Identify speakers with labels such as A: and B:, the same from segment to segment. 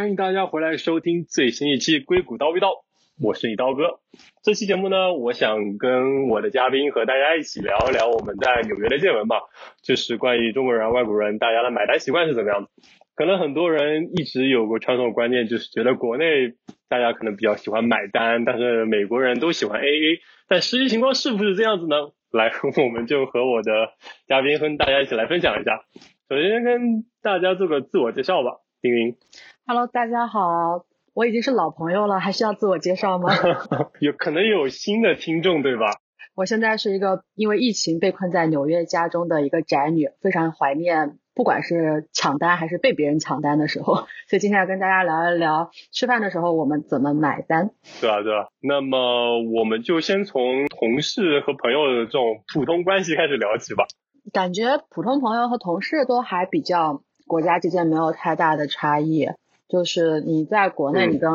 A: 欢迎大家回来收听最新一期《硅谷叨逼叨》，我是你刀哥。这期节目呢，我想跟我的嘉宾和大家一起聊一聊我们在纽约的见闻吧，就是关于中国人、外国人大家的买单习惯是怎么样的。可能很多人一直有个传统观念，就是觉得国内大家可能比较喜欢买单，但是美国人都喜欢 AA。但实际情况是不是这样子呢？来，我们就和我的嘉宾和大家一起来分享一下。首先跟大家做个自我介绍吧。丁丁
B: ，Hello，大家好，我已经是老朋友了，还需要自我介绍吗？
A: 有可能有新的听众，对吧？
B: 我现在是一个因为疫情被困在纽约家中的一个宅女，非常怀念，不管是抢单还是被别人抢单的时候，所以今天要跟大家聊一聊吃饭的时候我们怎么买单。
A: 对啊，对啊，那么我们就先从同事和朋友的这种普通关系开始聊起吧。
B: 感觉普通朋友和同事都还比较。国家之间没有太大的差异，就是你在国内，你跟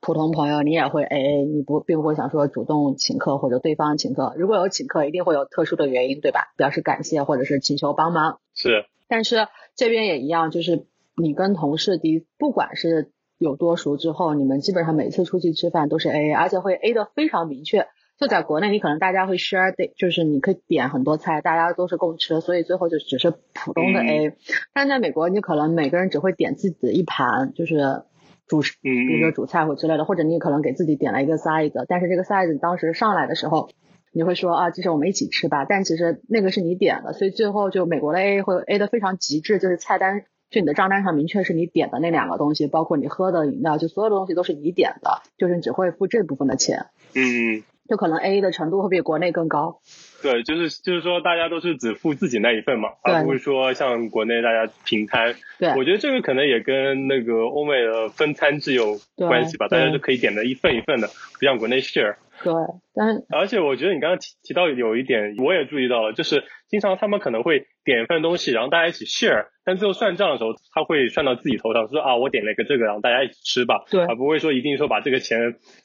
B: 普通朋友你也会 A A，你不并不会想说主动请客或者对方请客，如果有请客，一定会有特殊的原因，对吧？表示感谢或者是请求帮忙。
A: 是，
B: 但是这边也一样，就是你跟同事的，不管是有多熟之后，你们基本上每次出去吃饭都是 A A，而且会 A 的非常明确。就在国内，你可能大家会 share，就是你可以点很多菜，大家都是共吃，所以最后就只是普通的 A。但在美国，你可能每个人只会点自己的一盘，就是主食，比如说主菜或之类的，或者你可能给自己点了一个 size，但是这个 size 当时上来的时候，你会说啊，其实我们一起吃吧，但其实那个是你点的，所以最后就美国的 A 会 A 的非常极致，就是菜单就你的账单上明确是你点的那两个东西，包括你喝的饮料，就所有的东西都是你点的，就是你只会付这部分的钱。
A: 嗯。
B: 就可能 A A 的程度会比国内更高。
A: 对，就是就是说大家都是只付自己那一份嘛，而不是说像国内大家平摊。
B: 对，
A: 我觉得这个可能也跟那个欧美的分餐制有关系吧，大家就可以点的一份一份的，不像国内 share。
B: 对，但
A: 而且我觉得你刚刚提提到有一点，我也注意到了，就是经常他们可能会点一份东西，然后大家一起 share，但最后算账的时候，他会算到自己头上，说啊我点了一个这个，然后大家一起吃吧，
B: 对，
A: 而不会说一定说把这个钱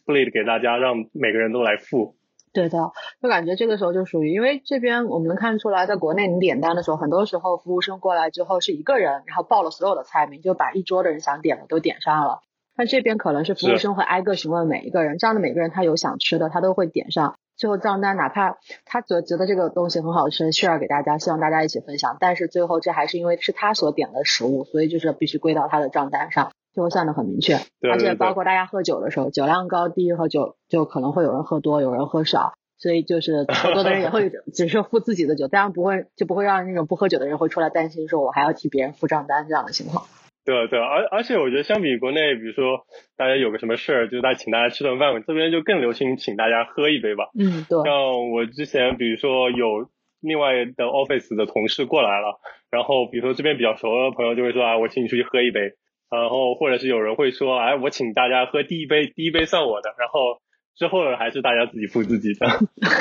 A: split 给大家，让每个人都来付。
B: 对的，就感觉这个时候就属于，因为这边我们能看出来，在国内你点单的时候，很多时候服务生过来之后是一个人，然后报了所有的菜名，就把一桌的人想点的都点上了。那这边可能是服务生会挨个询问每一个人，这样的每个人他有想吃的，他都会点上。最后账单哪怕他觉觉得这个东西很好吃，share 给大家，希望大家一起分享，但是最后这还是因为是他所点的食物，所以就是必须归到他的账单上，最后算的很明确。而且包括大家喝酒的时候，酒量高低和酒就可能会有人喝多，有人喝少。所以就是喝多的人也会 只是付自己的酒，当然不会就不会让那种不喝酒的人会出来担心说我还要替别人付账单这样的情况。
A: 对对，而而且我觉得相比国内，比如说大家有个什么事儿，就是大家请大家吃顿饭，这边就更流行请大家喝一杯吧。
B: 嗯，对。
A: 像我之前比如说有另外的 office 的同事过来了，然后比如说这边比较熟的朋友就会说啊，我请你出去喝一杯，然后或者是有人会说，哎，我请大家喝第一杯，第一杯算我的，然后。之后还是大家自己付自己的。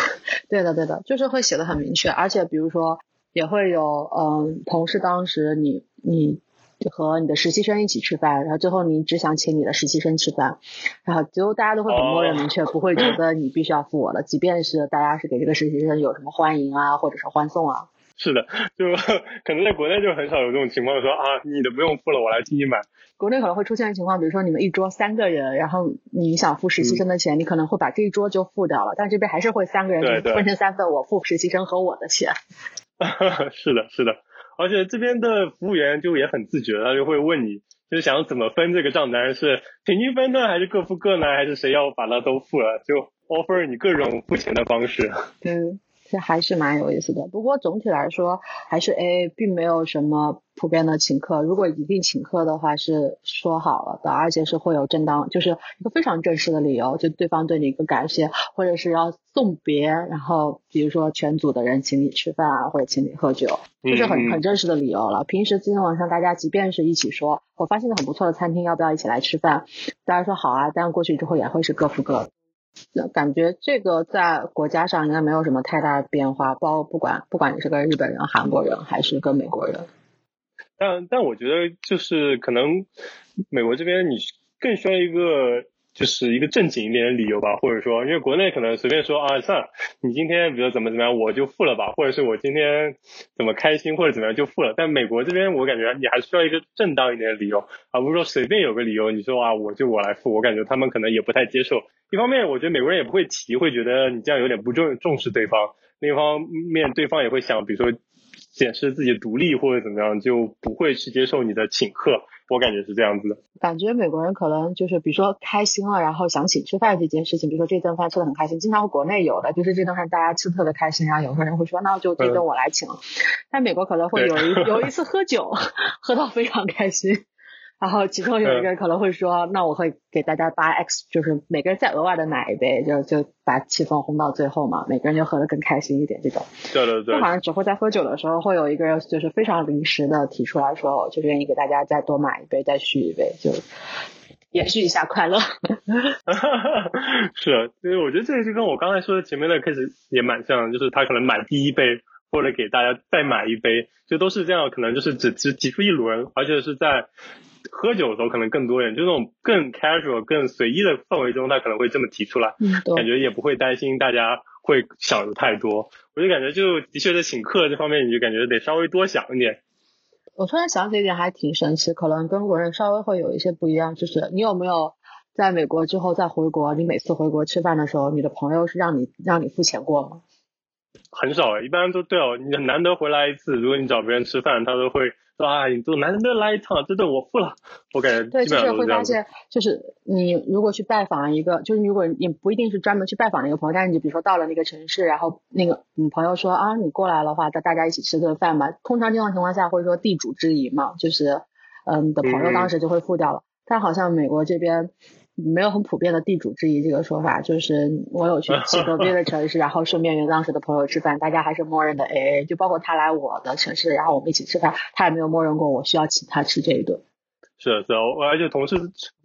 B: 对的，对的，就是会写的很明确，而且比如说也会有，嗯，同事当时你你和你的实习生一起吃饭，然后最后你只想请你的实习生吃饭，然后最后大家都会很默认明确，不会觉得你必须要付我了，即便是大家是给这个实习生有什么欢迎啊，或者是欢送啊。
A: 是的，就可能在国内就很少有这种情况，说啊，你的不用付了，我来替你买。
B: 国内可能会出现情况，比如说你们一桌三个人，然后你想付实习生的钱，你可能会把这一桌就付掉了，但这边还是会三个人分成三份，我付实习生和我的钱。
A: 是的，是的，而且这边的服务员就也很自觉，他就会问你，就是想怎么分这个账单，是平均分呢，还是各付各呢，还是谁要把它都付了，就 offer 你各种付钱的方式。
B: 对。这还是蛮有意思的，不过总体来说还是 A A，并没有什么普遍的请客。如果一定请客的话，是说好了的，而且是会有正当，就是一个非常正式的理由，就对方对你一个感谢，或者是要送别，然后比如说全组的人请你吃饭啊，或者请你喝酒，就是很很正式的理由了。平时今天晚上大家即便是一起说，我发现个很不错的餐厅，要不要一起来吃饭？大家说好啊，但过去之后也会是各付各的。那感觉这个在国家上应该没有什么太大的变化，包不管不管你是个日本人、韩国人还是个美国人。
A: 但但我觉得就是可能美国这边你更需要一个就是一个正经一点的理由吧，或者说，因为国内可能随便说啊，算了，你今天比如怎么怎么样，我就付了吧，或者是我今天怎么开心或者怎么样就付了。但美国这边我感觉你还需要一个正当一点的理由，而不是说随便有个理由，你说啊我就我来付，我感觉他们可能也不太接受。一方面，我觉得美国人也不会提，会觉得你这样有点不重重视对方；另一方面，对方也会想，比如说显示自己独立或者怎么样，就不会去接受你的请客。我感觉是这样子的，
B: 感觉美国人可能就是比如说开心了，然后想请吃饭这件事情，比如说这顿饭吃的很开心，经常国内有的就是这顿饭大家吃特别开心啊，有个人会说那就这顿我来请了，但美国可能会有一有一次喝酒 喝到非常开心。然后其中有一个人可能会说，那我会给大家八 x，就是每个人再额外的买一杯，就就把气氛烘到最后嘛，每个人就喝得更开心一点这种。
A: 对对对。
B: 就好像只会在喝酒的时候，会有一个人就是非常临时的提出来说，就愿意给大家再多买一杯，再续一杯，就延续一下快乐。
A: 是，所以我觉得这个就跟我刚才说的前面的开始也蛮像，就是他可能买第一杯，或者给大家再买一杯，就都是这样，可能就是只只提出一轮，而且是在。喝酒的时候可能更多一点，就那种更 casual、更随意的氛围中，他可能会这么提出来，嗯感觉也不会担心大家会想的太多。我就感觉就的确在请客这方面，你就感觉得稍微多想一点。
B: 我突然想起一点，还挺神奇，可能跟国人稍微会有一些不一样，就是你有没有在美国之后再回国，你每次回国吃饭的时候，你的朋友是让你让你付钱过吗？
A: 很少，一般都对哦，你难得回来一次，如果你找别人吃饭，他都会说。啊，你都难得来一趟，这顿我付了，我感觉
B: 对，就是会
A: 发
B: 现，就是你如果去拜访一个，就是如果你不一定是专门去拜访那个朋友，但是你比如说到了那个城市，然后那个你朋友说啊，你过来的话，大大家一起吃顿饭吧。通常这种情况下会说地主之谊嘛，就是嗯，你的朋友当时就会付掉了。但好像美国这边。没有很普遍的地主之谊这个说法，就是我有去 去隔壁的城市，然后顺便约当时的朋友吃饭，大家还是默认的 AA，就包括他来我的城市，然后我们一起吃饭，他也没有默认过我需要请他吃这一顿。
A: 是是，而且同事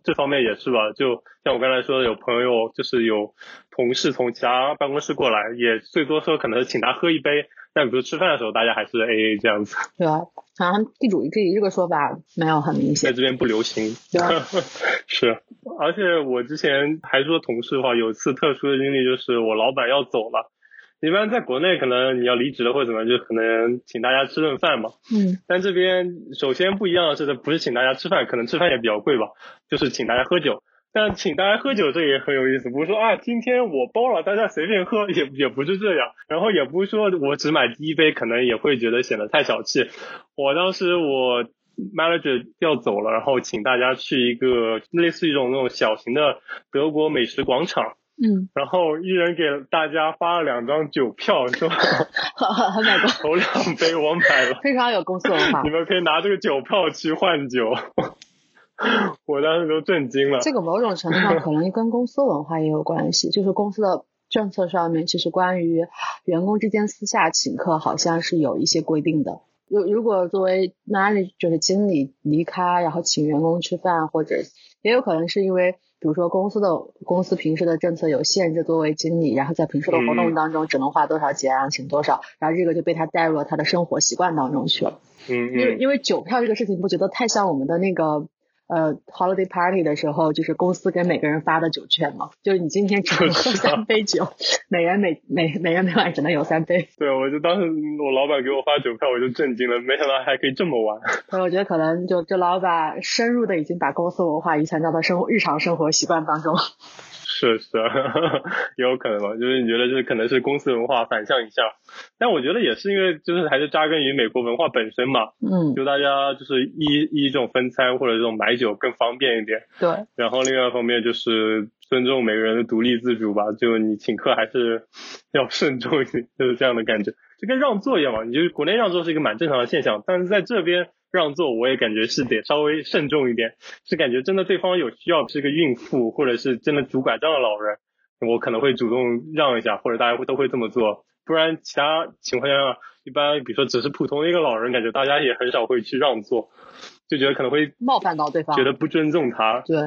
A: 这方面也是吧，就像我刚才说的，有朋友就是有同事从其他办公室过来，也最多说可能请他喝一杯。但比如吃饭的时候，大家还是 A A 这样子。
B: 对啊，好像地主这这个说法没有很明显，
A: 在这边不流行。是，而且我之前还说同事的话，有一次特殊的经历就是我老板要走了。一般在国内可能你要离职了或者怎么，就可能请大家吃顿饭嘛。
B: 嗯。
A: 但这边首先不一样的是，不是请大家吃饭，可能吃饭也比较贵吧，就是请大家喝酒。但请大家喝酒，这也很有意思。不是说啊，今天我包了，大家随便喝，也也不是这样。然后也不是说我只买第一杯，可能也会觉得显得太小气。我当时我 manager 要走了，然后请大家去一个类似一种那种小型的德国美食广场。
B: 嗯。
A: 然后一人给大家发了两张酒票，是 吧？
B: 很美国。
A: 头两杯我买了。
B: 非常有公司文化。
A: 你们可以拿这个酒票去换酒。我当时都震惊了。
B: 这个某种程度上可能跟公司文化也有关系，就是公司的政策上面，其实关于员工之间私下请客，好像是有一些规定的。如如果作为哪里就是经理离开，然后请员工吃饭，或者也有可能是因为，比如说公司的公司平时的政策有限制，作为经理，然后在平时的活动当中只能花多少钱，然后请多少，然后这个就被他带入了他的生活习惯当中去了。
A: 嗯嗯。
B: 因为因为酒票这个事情，不觉得太像我们的那个。呃，holiday party 的时候，就是公司给每个人发的酒券嘛，就是你今天只能喝三杯酒，每人每每每人每晚只能有三杯。
A: 对，我就当时我老板给我发酒票，我就震惊了，没想到还可以这么玩。
B: 我觉得可能就这老板深入的已经把公司文化遗传到他生活日常生活习惯当中。
A: 是是，也 有可能吧，就是你觉得就是可能是公司文化反向一下，但我觉得也是因为就是还是扎根于美国文化本身嘛，
B: 嗯，
A: 就大家就是一一这种分餐或者这种买酒更方便一点，
B: 对，
A: 然后另外一方面就是尊重每个人的独立自主吧，就你请客还是要 慎重一点，就是这样的感觉，就跟让座一样嘛，你就是国内让座是一个蛮正常的现象，但是在这边。让座我也感觉是得稍微慎重一点，是感觉真的对方有需要是个孕妇或者是真的拄拐杖的老人，我可能会主动让一下，或者大家会都会这么做，不然其他情况下一般比如说只是普通的一个老人，感觉大家也很少会去让座，就觉得可能会
B: 冒犯到对方，
A: 觉得不尊重他，
B: 对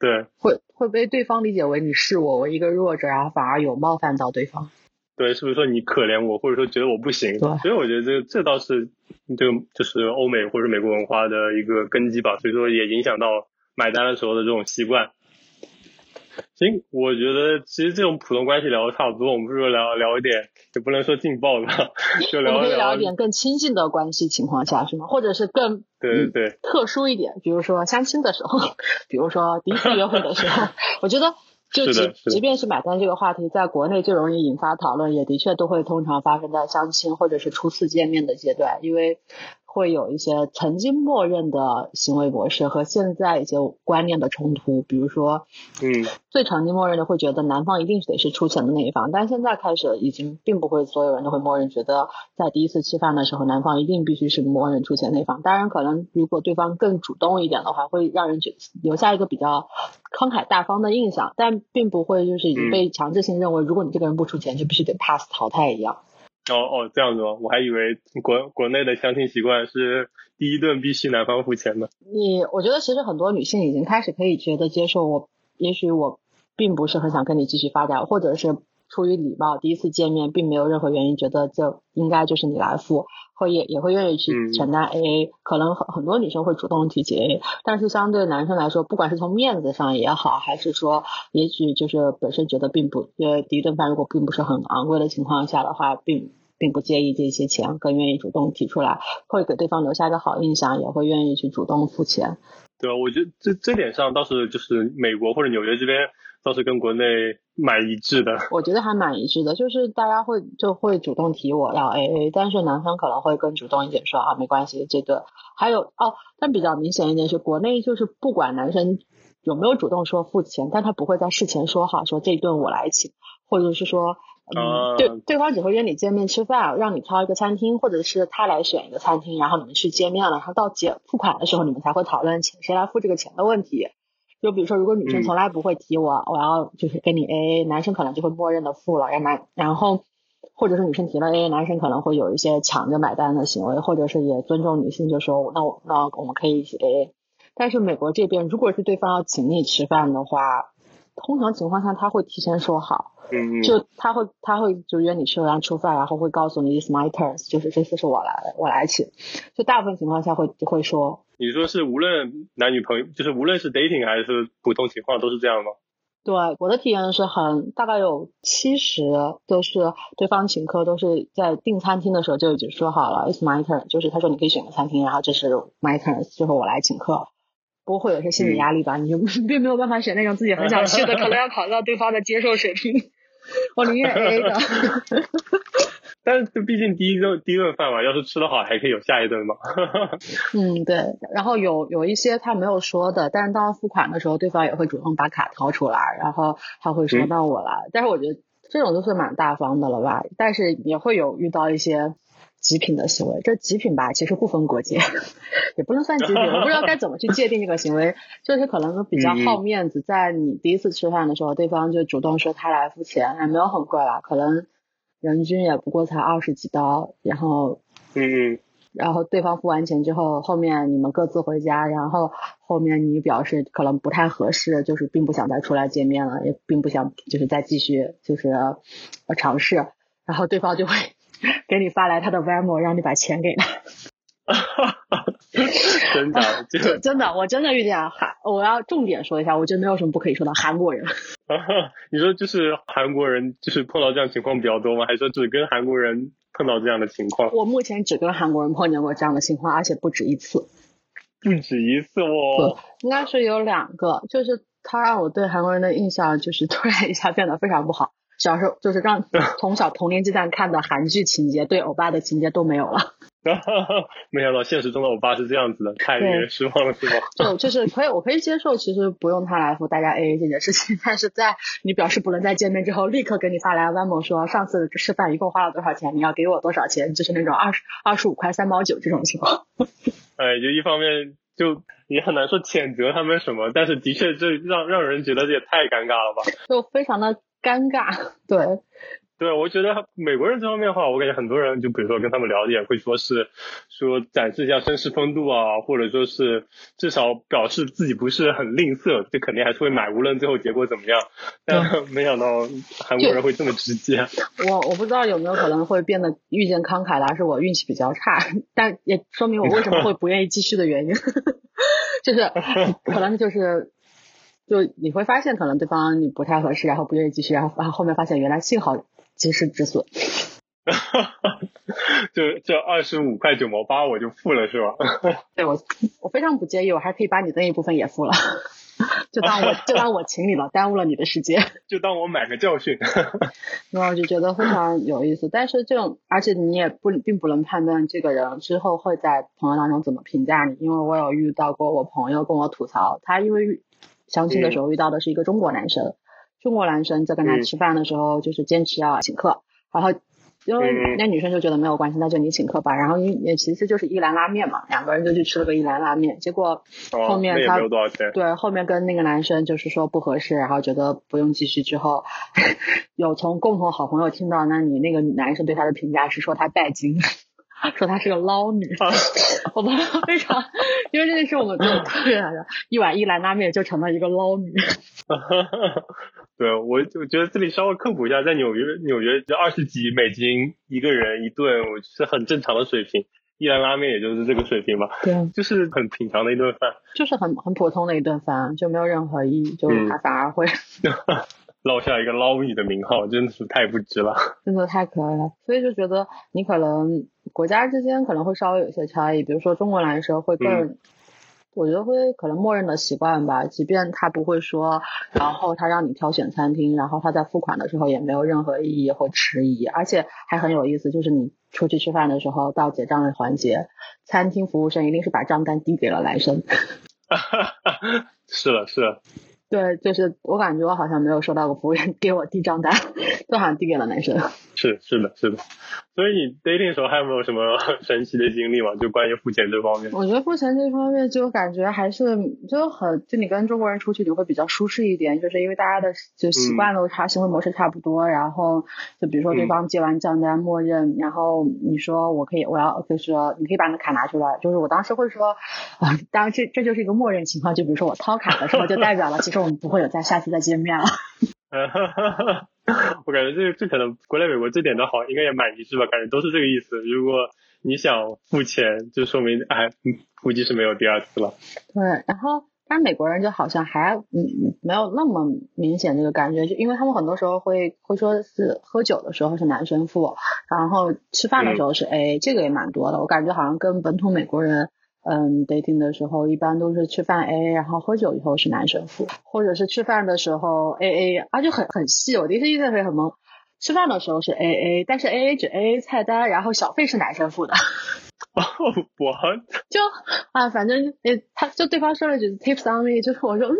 A: 对，
B: 会会被对方理解为你视我为一个弱者，然后反而有冒犯到对方。
A: 对，是不是说你可怜我，或者说觉得我不行？
B: 对，
A: 所以我觉得这这倒是就就是欧美或者美国文化的一个根基吧，所以说也影响到买单的时候的这种习惯。行，我觉得其实这种普通关系聊的差不多，我们不如聊聊一点，也不能说劲爆的，就聊
B: 聊一点更亲近的关系情况下是吗？或者是更
A: 对对对
B: 特殊一点，比如说相亲的时候，比如说第一次约会的时候，我觉得。就即即便是买单这个话题，在国内最容易引发讨论，也的确都会通常发生在相亲或者是初次见面的阶段，因为。会有一些曾经默认的行为模式和现在一些观念的冲突，比如说，
A: 嗯，
B: 最曾经默认的会觉得男方一定是得是出钱的那一方，但现在开始已经并不会所有人都会默认觉得在第一次吃饭的时候男方一定必须是默认出钱那方。当然，可能如果对方更主动一点的话，会让人觉留下一个比较慷慨大方的印象，但并不会就是已经被强制性认为，如果你这个人不出钱就必须得 pass 淘汰一样。
A: 哦哦，这样子吗？我还以为国国内的相亲习惯是第一顿必须男方付钱呢。
B: 你我觉得其实很多女性已经开始可以觉得接受我，也许我并不是很想跟你继续发展，或者是出于礼貌，第一次见面并没有任何原因觉得这应该就是你来付，会也也会愿意去承担 AA。可能很很多女生会主动提起 AA，但是相对男生来说，不管是从面子上也好，还是说也许就是本身觉得并不，因为第一顿饭如果并不是很昂贵的情况下的话，并。并不介意这些钱，更愿意主动提出来，会给对方留下一个好印象，也会愿意去主动付钱。
A: 对啊，我觉得这这点上倒是就是美国或者纽约这边倒是跟国内蛮一致的。
B: 我觉得还蛮一致的，就是大家会就会主动提我要 AA，但是男生可能会更主动一点说啊没关系这顿。还有哦，但比较明显一点是国内就是不管男生有没有主动说付钱，但他不会在事前说好说这一顿我来请，或者是说。嗯，对，对方只会约你见面吃饭，让你挑一个餐厅，或者是他来选一个餐厅，然后你们去见面了，然后到结付款的时候，你们才会讨论钱谁来付这个钱的问题。就比如说，如果女生从来不会提我，我要就是跟你 AA，男生可能就会默认的付了，然男，然后或者是女生提了 AA，男生可能会有一些抢着买单的行为，或者是也尊重女性，就说那我那我们可以一起 AA。但是美国这边，如果是对方要请你吃饭的话，通常情况下他会提前说好。
A: 嗯，
B: 就他会他会就约你吃完吃饭，然后会告诉你 it's my turn，就是这次是我来我来请。就大部分情况下会会说。
A: 你说是无论男女朋友，就是无论是 dating 还是普通情况都是这样吗？
B: 对，我的体验是很大概有七十都是对方请客，都是在订餐厅的时候就已经说好了 it's my turn，就是他说你可以选个餐厅，然后这是 my turn，就是我来请客。不会有些心理压力吧？你就 并没有办法选那种自己很想去的，可能要考虑到对方的接受水平。我宁愿 A 的。
A: 但是毕竟第一顿第一顿饭嘛，要是吃得好，还可以有下一顿嘛。
B: 嗯，对。然后有有一些他没有说的，但是当付款的时候，对方也会主动把卡掏出来，然后他会说到我来。但是我觉得这种就是蛮大方的了吧？但是也会有遇到一些。极品的行为，这极品吧，其实不分国界，也不能算极品，我不知道该怎么去界定这个行为，就是可能比较好面子，在你第一次吃饭的时候，对方就主动说他来付钱，也没有很贵啦，可能人均也不过才二十几刀，然后，
A: 嗯，
B: 然后对方付完钱之后，后面你们各自回家，然后后面你表示可能不太合适，就是并不想再出来见面了，也并不想就是再继续就是尝试，然后对方就会。给你发来他的 Venmo，让你把钱给他。
A: 真的，就
B: 真的，我真的遇见韩，我要重点说一下，我觉得没有什么不可以说的韩国人。
A: 你说就是韩国人，就是碰到这样情况比较多吗？还是说只跟韩国人碰到这样的情况？
B: 我目前只跟韩国人碰见过这样的情况，而且不止一次。
A: 不止一次哦。
B: 应该是有两个，就是他让我对韩国人的印象就是突然一下变得非常不好。小时候就是让从小童年阶段看的韩剧情节，对欧巴的情节都没有了。
A: 没想到现实中的欧巴是这样子的，太令人失望了，是吗？
B: 就就是可以，我可以接受，其实不用他来付大家 AA 这件事情，但是在你表示不能再见面之后，立刻给你发来 Venmo 说上次吃饭一共花了多少钱，你要给我多少钱，就是那种二十二十五块三毛九这种情况。
A: 哎，就一方面就也很难说谴责他们什么，但是的确这让让人觉得这也太尴尬了吧？
B: 就非常的。尴尬，对，
A: 对，我觉得美国人这方面的话，我感觉很多人就比如说跟他们聊也会说是说展示一下绅士风度啊，或者说是至少表示自己不是很吝啬，就肯定还是会买，无论最后结果怎么样。但没想到韩国人会这么直接。
B: 我我不知道有没有可能会变得遇见慷慨的，还是我运气比较差，但也说明我为什么会不愿意继续的原因，就是可能就是。就你会发现可能对方你不太合适，然后不愿意继续，然后然后后面发现原来幸好及时止损。
A: 就这二十五块九毛八我就付了是吧？
B: 对我我非常不介意，我还可以把你那一部分也付了，就当我就当我请你了，耽误了你的时间，
A: 就当我买个教训。
B: 那我就觉得非常有意思，但是这种而且你也不并不能判断这个人之后会在朋友当中怎么评价你，因为我有遇到过我朋友跟我吐槽，他因为相亲的时候遇到的是一个中国男生，中国男生在跟他吃饭的时候就是坚持要请客，然后。因为那女生就觉得没有关系，那就你请客吧。然后也其实就是一兰拉面嘛，两个人就去吃了个一兰拉面。结果后面他对后面跟那个男生就是说不合适，然后觉得不用继续。之后 有从共同好朋友听到，那你那个男生对他的评价是说他拜金，说她是个捞女。我们非常，因为这件事我们就 特别的，一碗一兰拉面就成了一个捞女。
A: 对，我我觉得这里稍微科普一下，在纽约，纽约就二十几美金一个人一顿，我是很正常的水平。一兰拉面也就是这个水平吧，
B: 对，
A: 就是很平常的一顿饭，
B: 就是很很普通的一顿饭，就没有任何意义，就他反而会
A: 落下一个捞米的名号，真的是太不值了，
B: 真的太可爱了。所以就觉得你可能国家之间可能会稍微有些差异，比如说中国来说会更。我觉得会可能默认的习惯吧，即便他不会说，然后他让你挑选餐厅，然后他在付款的时候也没有任何异议或迟疑，而且还很有意思，就是你出去吃饭的时候到结账的环节，餐厅服务生一定是把账单递给了男生。
A: 是了，是了。
B: 对，就是我感觉我好像没有收到过服务员 给我递账单，都好像递给了男生。
A: 是是的，是的。所以你 dating 时候还有没有什么 神奇的经历吗？就关于付钱这方面？
B: 我觉得付钱这方面就感觉还是就很就你跟中国人出去你会比较舒适一点，就是因为大家的就习惯都差，行为模式差不多。然后就比如说对方结完账单默认，然后你说我可以我要就是说你可以把你的卡拿出来，就是我当时会说啊，当然这这就是一个默认情况，就比如说我掏卡的时候就代表了其实我们不会有再下次再见面了。
A: 我感觉这这可能国内美国这点都好，应该也蛮一致吧？感觉都是这个意思。如果你想付钱，就说明哎，估计是没有第二次了。
B: 对，然后但是美国人就好像还嗯没有那么明显这个感觉，就因为他们很多时候会会说是喝酒的时候是男生付，然后吃饭的时候是 A，这个也蛮多的。我感觉好像跟本土美国人。嗯，dating 的时候一般都是吃饭 AA，然后喝酒以后是男生付，或者是吃饭的时候 AA，啊就很很细，我第一次印象会很懵。吃饭的时候是 AA，但是 AA 只 AA 菜单，然后小费是男生付的。
A: 哦，我
B: 就啊，反正诶，他就对方说了句 tips on me，就是我说嗯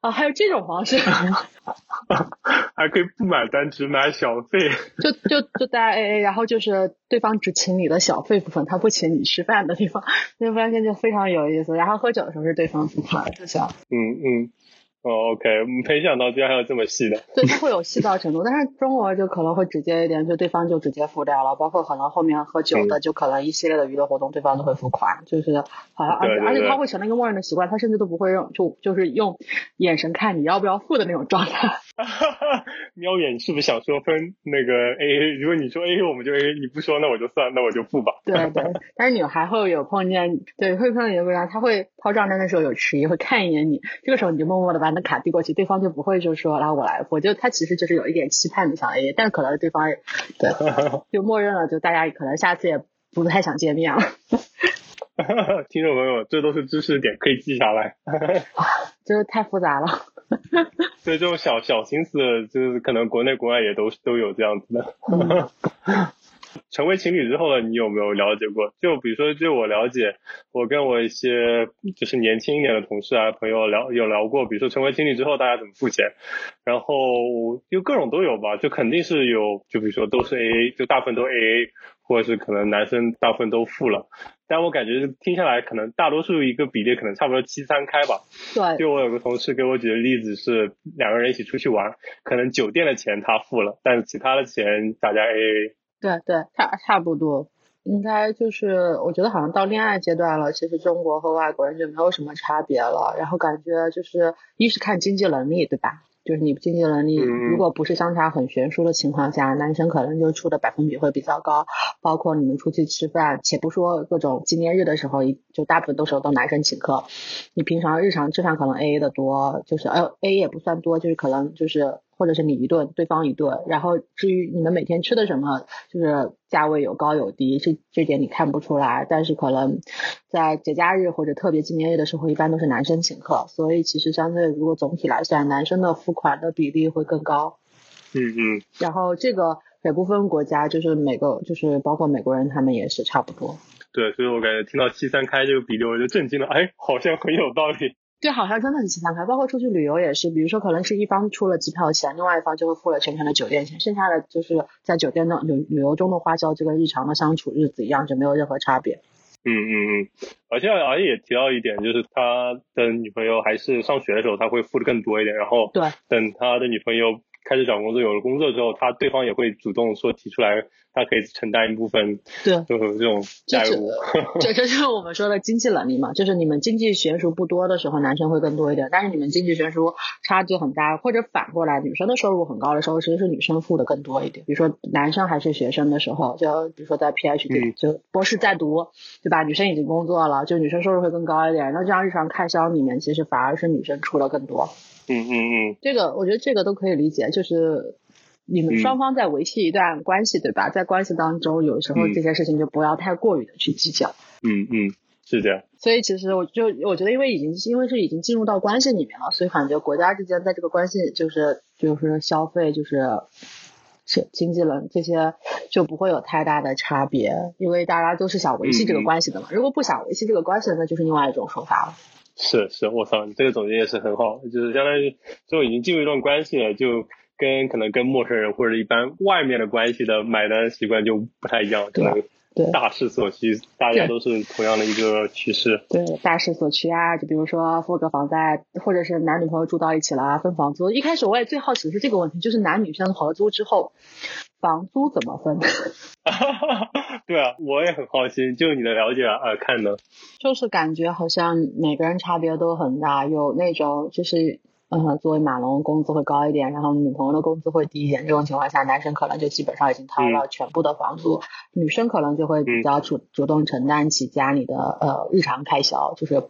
B: 啊，还有这种方式，
A: 还可以不买单只买小费，
B: 就就就大家 AA，然后就是对方只请你的小费部分，他不请你吃饭的地方，就发现就非常有意思。然后喝酒的时候是对方付款，就行
A: 嗯嗯。哦，OK，没想到居然还有这么细的。
B: 对，它会有细到程度，但是中国就可能会直接一点，就对方就直接付掉了，包括可能后面喝酒的，就可能一系列的娱乐活动，对方都会付款，就是好像，而且而且他会成了一个默认的习惯，他甚至都不会用，就就是用眼神看你要不要付的那种状态。
A: 瞄眼，你是不是想说分那个 AA？如果你说 AA，我们就 AA；你不说，那我就算，那我就付吧。
B: 对对，但是你还会有碰见，对，会碰见有个人，他会抛账单的时候有迟疑，会看一眼你，这个时候你就默默的把你的卡递过去，对方就不会就说来我来，付就他其实就是有一点期盼你想 AA，但是可能对方对 就默认了，就大家可能下次也不太想见面了。
A: 听众朋友，这都是知识点，可以记下来。
B: 真是太复杂了。
A: 所以这种小小心思，就是可能国内国外也都都有这样子的。成为情侣之后呢，你有没有了解过？就比如说，就我了解，我跟我一些就是年轻一点的同事啊朋友聊有聊过，比如说成为情侣之后大家怎么付钱，然后就各种都有吧，就肯定是有，就比如说都是 A A，就大部分都 A A，或者是可能男生大部分都付了。但我感觉听下来，可能大多数一个比例可能差不多七三开吧。
B: 对。
A: 就我有个同事给我举的例子是，两个人一起出去玩，可能酒店的钱他付了，但是其他的钱大家 AA。
B: 对对，差差不多，应该就是我觉得好像到恋爱阶段了，其实中国和外国人就没有什么差别了。然后感觉就是一是看经济能力，对吧？就是你经济能力如果不是相差很悬殊的情况下，男生可能就出的百分比会比较高。包括你们出去吃饭，且不说各种纪念日的时候，就大部分都是都男生请客。你平常日常吃饭可能 A A 的多，就是呃 A 也不算多，就是可能就是。或者是你一顿，对方一顿，然后至于你们每天吃的什么，就是价位有高有低，这这点你看不出来。但是可能在节假日或者特别纪念日的时候，一般都是男生请客，所以其实相对如果总体来算，男生的付款的比例会更高。
A: 嗯嗯。
B: 然后这个北部分国家就是每个就是包括美国人他们也是差不多。
A: 对，所以我感觉听到七三开这个比例，我就震惊了，哎，好像很有道理。
B: 对，好像真的是七三开，包括出去旅游也是，比如说可能是一方出了机票钱，另外一方就会付了全程的酒店钱，剩下的就是在酒店的旅旅游中的花销，就跟日常的相处日子一样，就没有任何差别。
A: 嗯嗯嗯，而且而且也提到一点，就是他的女朋友还是上学的时候，他会付的更多一点，然后
B: 对，
A: 等他的女朋友开始找工作，有了工作之后，他对方也会主动说提出来。他可以承担一部分，
B: 对，
A: 就 是这种债务。
B: 这这就是我们说的经济能力嘛，就是你们经济悬殊不多的时候，男生会更多一点，但是你们经济悬殊差距很大，或者反过来，女生的收入很高的时候，其实是女生付的更多一点。比如说男生还是学生的时候，就比如说在 PhD 就博士在读，对吧？女生已经工作了，就女生收入会更高一点。那这样日常开销里面，其实反而是女生出的更多。
A: 嗯嗯嗯，
B: 这个我觉得这个都可以理解，就是。你们双方在维系一段关系，对吧？在关系当中，有时候这些事情就不要太过于的去计较。
A: 嗯嗯，是这样。
B: 所以其实我就我觉得，因为已经因为是已经进入到关系里面了，所以感觉国家之间在这个关系就是就是消费就是是经济了这些就不会有太大的差别，因为大家都是想维系这个关系的嘛。如果不想维系这个关系，那就是另外一种说法了。
A: 是是，我操，你这个总结也是很好，就是相当于就已经进入一段关系了，就。跟可能跟陌生人或者一般外面的关系的买单习惯就不太一样，
B: 对，对，
A: 大势所趋，大家都是同样的一个趋势。
B: 对，大势所趋啊，就比如说付个房贷，或者是男女朋友住到一起了分房租。一开始我也最好奇的是这个问题，就是男女生合租之后，房租怎么分？
A: 对啊，我也很好奇，就你的了解啊看呢？
B: 就是感觉好像每个人差别都很大，有那种就是。嗯，作为马龙，工资会高一点，然后女朋友的工资会低一点。这种情况下，男生可能就基本上已经掏了全部的房租，女生可能就会比较主主动承担起家里的呃日常开销，就是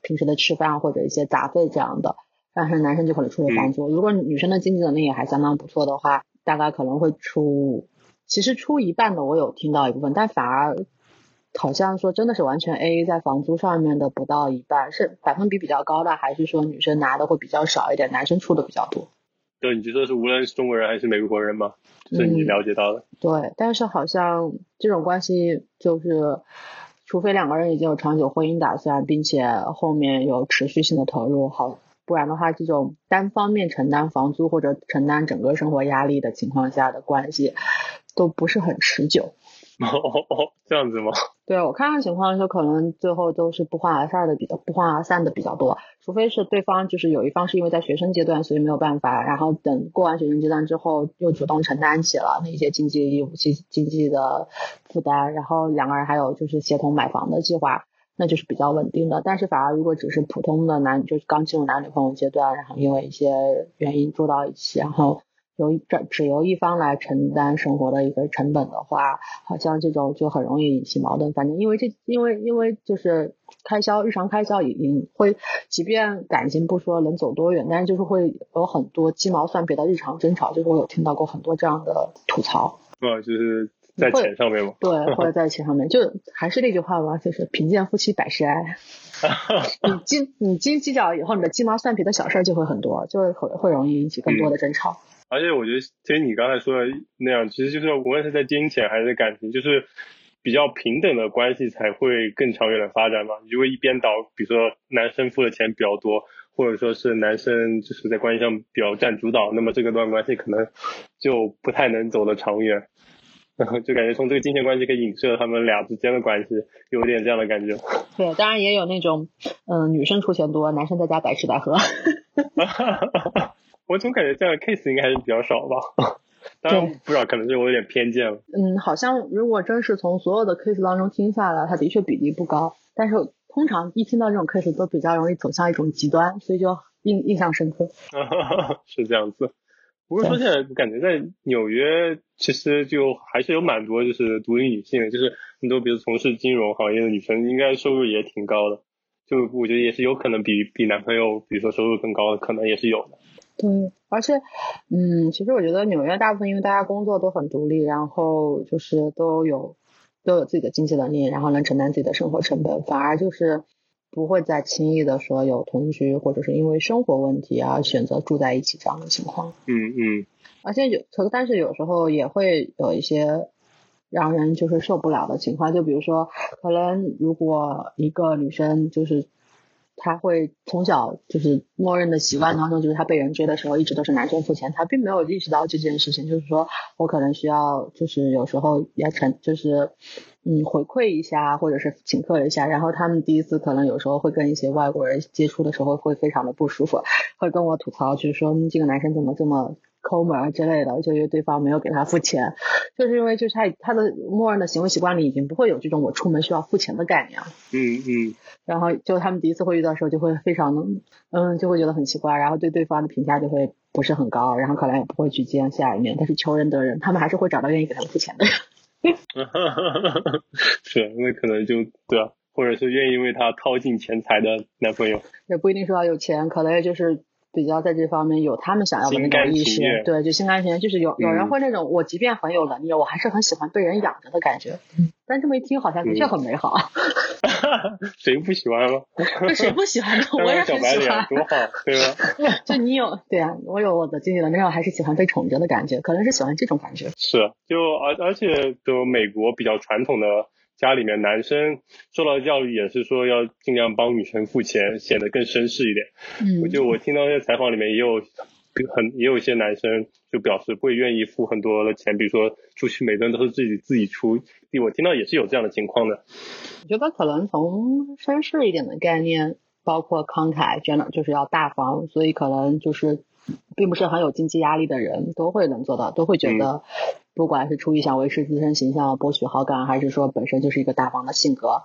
B: 平时的吃饭或者一些杂费这样的。但是男生就可能出了房租。如果女生的经济能力也还相当不错的话，大概可能会出，其实出一半的我有听到一部分，但反而。好像说真的是完全 A A 在房租上面的不到一半，是百分比比较高的，还是说女生拿的会比较少一点，男生出的比较多？
A: 对，你觉得是无论是中国人还是美国人吗？是你了解到的？
B: 对，但是好像这种关系就是，除非两个人已经有长久婚姻打算，并且后面有持续性的投入，好，不然的话，这种单方面承担房租或者承担整个生活压力的情况下的关系，都不是很持久。
A: 哦哦，这样子吗？
B: 对我看看情况是，可能最后都是不欢而散的比较不欢而散的比较多，除非是对方就是有一方是因为在学生阶段，所以没有办法，然后等过完学生阶段之后，又主动承担起了那些经济义务、经经济的负担，然后两个人还有就是协同买房的计划，那就是比较稳定的。但是反而如果只是普通的男，就是刚进入男女朋友阶段，然后因为一些原因住到一起，然后。由这只由一方来承担生活的一个成本的话，好像这种就很容易引起矛盾。反正因为这，因为因为就是开销，日常开销已经会，即便感情不说能走多远，但是就是会有很多鸡毛蒜皮的日常争吵。就是我有听到过很多这样的吐槽。
A: 啊，就是在钱上面吗？
B: 对，或者在钱上面，就还是那句话吧，就是贫贱夫妻百事哀。你斤你斤计较以后，你的鸡毛蒜皮的小事就会很多，就会会会容易引起更多的争吵。
A: 而且我觉得，其实你刚才说的那样，其实就是无论是在金钱还是感情，就是比较平等的关系才会更长远的发展嘛。如果一边倒，比如说男生付的钱比较多，或者说是男生就是在关系上比较占主导，那么这个段关系可能就不太能走得长远。然 后就感觉从这个金钱关系可以影射他们俩之间的关系，有点这样的感觉。
B: 对，当然也有那种，嗯，女生出钱多，男生在家白吃白喝。
A: 我总感觉这样的 case 应该还是比较少吧，当然不知道，可能是我有点偏见了。
B: 嗯，好像如果真是从所有的 case 当中听下来，它的确比例不高，但是通常一听到这种 case 都比较容易走向一种极端，所以就。印印象深刻。
A: 是这样子。不过说起来，感觉在纽约其实就还是有蛮多就是独立女性，就是很多比如从事金融行业的女生，应该收入也挺高的。就我觉得也是有可能比比男朋友，比如说收入更高的，可能也是有的。
B: 对，而且，嗯，其实我觉得纽约大部分因为大家工作都很独立，然后就是都有都有自己的经济能力，然后能承担自己的生活成本，反而就是不会再轻易的说有同居或者是因为生活问题而选择住在一起这样的情况。
A: 嗯嗯。
B: 而且有，但是有时候也会有一些。让人就是受不了的情况，就比如说，可能如果一个女生就是，她会从小就是默认的习惯当中，就是她被人追的时候，一直都是男生付钱，她并没有意识到这件事情，就是说我可能需要就是有时候也成就是嗯回馈一下，或者是请客一下，然后他们第一次可能有时候会跟一些外国人接触的时候会非常的不舒服，会跟我吐槽，就是说这个男生怎么这么。抠门之类的，就因为对方没有给他付钱，就是因为就是他他的默认的行为习惯里已经不会有这种我出门需要付钱的概念了。
A: 嗯嗯。
B: 然后就他们第一次会遇到的时候，就会非常的嗯，就会觉得很奇怪，然后对对方的评价就会不是很高，然后可能也不会去见下一面。但是求人得人，他们还是会找到愿意给他们付钱的人。
A: 是，那可能就对啊，或者是愿意为他掏尽钱财的男朋友。
B: 也不一定说要有钱，可能也就是。比较在这方面有他们想要的那种意识，对，就心甘情愿，就是有有人会那种，我即便很有能力，我还是很喜欢被人养着的感觉。但这么一听，好像的确很美好。
A: 谁不喜欢吗？
B: 就谁不喜欢呢？我也很喜欢，
A: 多好，对吧？
B: 就你有，对啊，我有我的经济能力，我还是喜欢被宠着的感觉，可能是喜欢这种感觉。
A: 是，就而而且就美国比较传统的。家里面男生受到教育也是说要尽量帮女生付钱，显得更绅士一点。
B: 嗯，
A: 我就我听到一些采访里面也有很也有一些男生就表示会愿意付很多的钱，比如说出去每顿都是自己自己出。我听到也是有这样的情况的。
B: 我觉得可能从绅士一点的概念，包括慷慨，真的就是要大方，所以可能就是并不是很有经济压力的人都会能做到，都会觉得。不管是出于想维持自身形象、博取好感，还是说本身就是一个大方的性格，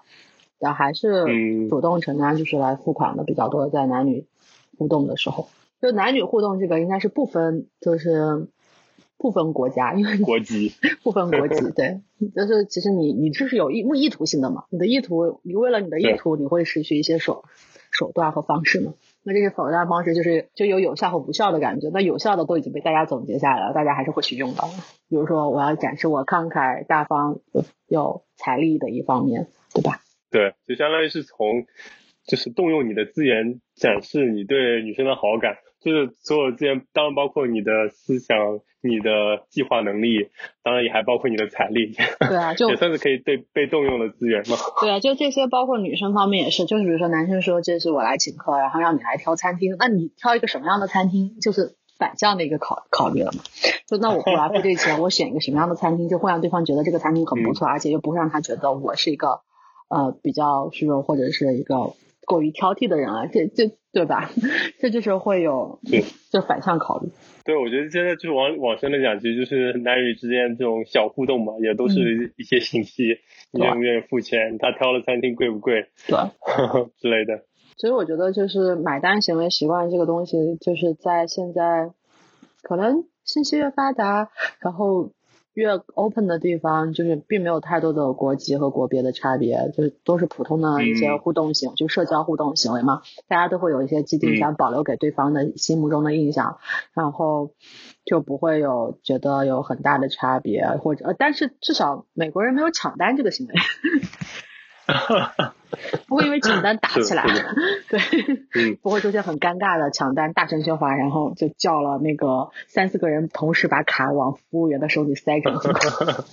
B: 但还是主动承担，就是来付款的比较多。在男女互动的时候，就男女互动这个应该是不分，就是不分国家，因为
A: 国籍
B: 不分国籍，对，就是其实你你这是有意意图性的嘛？你的意图，你为了你的意图，你会失去一些手手段和方式嘛？那这些手段方式就是就有有效和无效的感觉。那有效的都已经被大家总结下来了，大家还是会去用的。比如说，我要展示我慷慨大方、有财力的一方面，对吧？
A: 对，就相当于是从就是动用你的资源展示你对女生的好感。就是所有资源，当然包括你的思想、你的计划能力，当然也还包括你的财力。
B: 对啊，就
A: 也算是可以被被动用的资源嘛。
B: 对啊，就这些，包括女生方面也是。就是比如说，男生说这是我来请客，然后让你来挑餐厅，那你挑一个什么样的餐厅，就是反向的一个考考虑了嘛？就那我后来付这钱，我选一个什么样的餐厅，就会让对方觉得这个餐厅很不错，而且又不会让他觉得我是一个呃比较虚荣或者是一个。过于挑剔的人啊，这这对吧？这就是会有，就反向考虑。
A: 对，我觉得现在就是往往深的讲，其实就是男女之间这种小互动嘛，也都是一些信息，你愿不愿意付钱，他挑的餐厅贵不贵，
B: 对
A: 之类的。
B: 所以我觉得就是买单行为习惯这个东西，就是在现在可能信息越发达，然后。越 open 的地方，就是并没有太多的国籍和国别的差别，就是都是普通的一些互动性，就社交互动行为嘛。大家都会有一些既定想保留给对方的心目中的印象，然后就不会有觉得有很大的差别，或者，但是至少美国人没有抢单这个行为。不会因为抢单打起来，对，不会出现很尴尬的抢单大声喧哗，然后就叫了那个三四个人同时把卡往服务员的手里塞这种情况。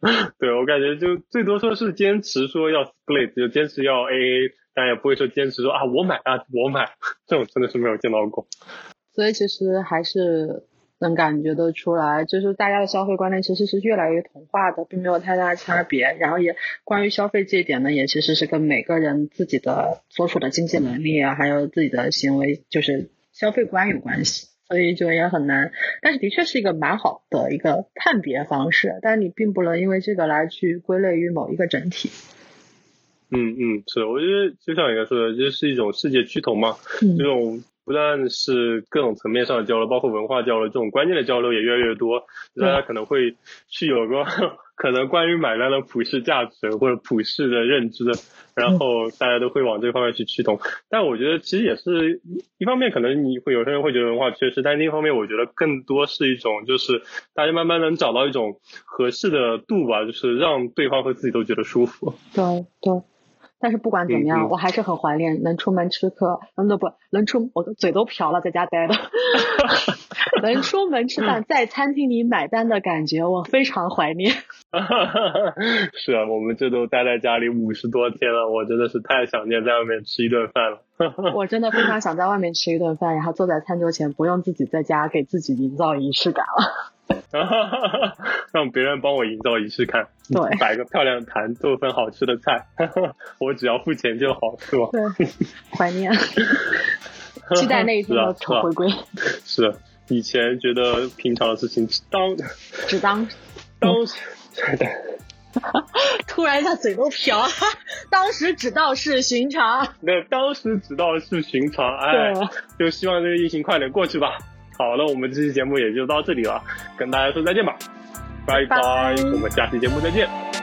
A: 对我感觉就最多说是坚持说要 split，就坚持要 AA，但也不会说坚持说啊我买啊我买，这种真的是没有见到过。
B: 所以其实还是。能感觉得出来，就是大家的消费观念其实是越来越同化的，并没有太大差别。然后也关于消费这一点呢，也其实是跟每个人自己的所处的经济能力啊，还有自己的行为，就是消费观有关系。所以就也很难，但是的确是一个蛮好的一个判别方式。但你并不能因为这个来去归类于某一个整体。
A: 嗯嗯，是，我觉得就像你刚说的，就是一种世界趋同嘛，这种。不但是各种层面上的交流，包括文化交流这种观念的交流也越来越多，大家可能会去有个 可能关于买单的普世价值或者普世的认知，然后大家都会往这方面去驱动。但我觉得其实也是一方面，可能你会有些人会觉得文化缺失，但另一方面，我觉得更多是一种就是大家慢慢能找到一种合适的度吧，就是让对方和自己都觉得舒服。
B: 对对。但是不管怎么样，我还是很怀念能出门吃客，嗯，不能出，我的嘴都瓢了，在家待的，能出门吃饭，在餐厅里买单的感觉，我非常怀念。
A: 是啊，我们这都待在家里五十多天了，我真的是太想念在外面吃一顿饭了。
B: 我真的非常想在外面吃一顿饭，然后坐在餐桌前，不用自己在家给自己营造仪式感了。
A: 让别人帮我营造仪式感，
B: 对，
A: 摆个漂亮的盘，做份好吃的菜，我只要付钱就好，是吧？
B: 对，怀念，期待那一天的回归。
A: 是，以前觉得平常的事情，当
B: 只当
A: 当，
B: 突然一下嘴都瓢，当时只道是寻常。
A: 那当时只道是寻常，哎，就希望这个疫情快点过去吧。好了，我们这期节目也就到这里了，跟大家说再见吧，拜拜，我们下期节目再见。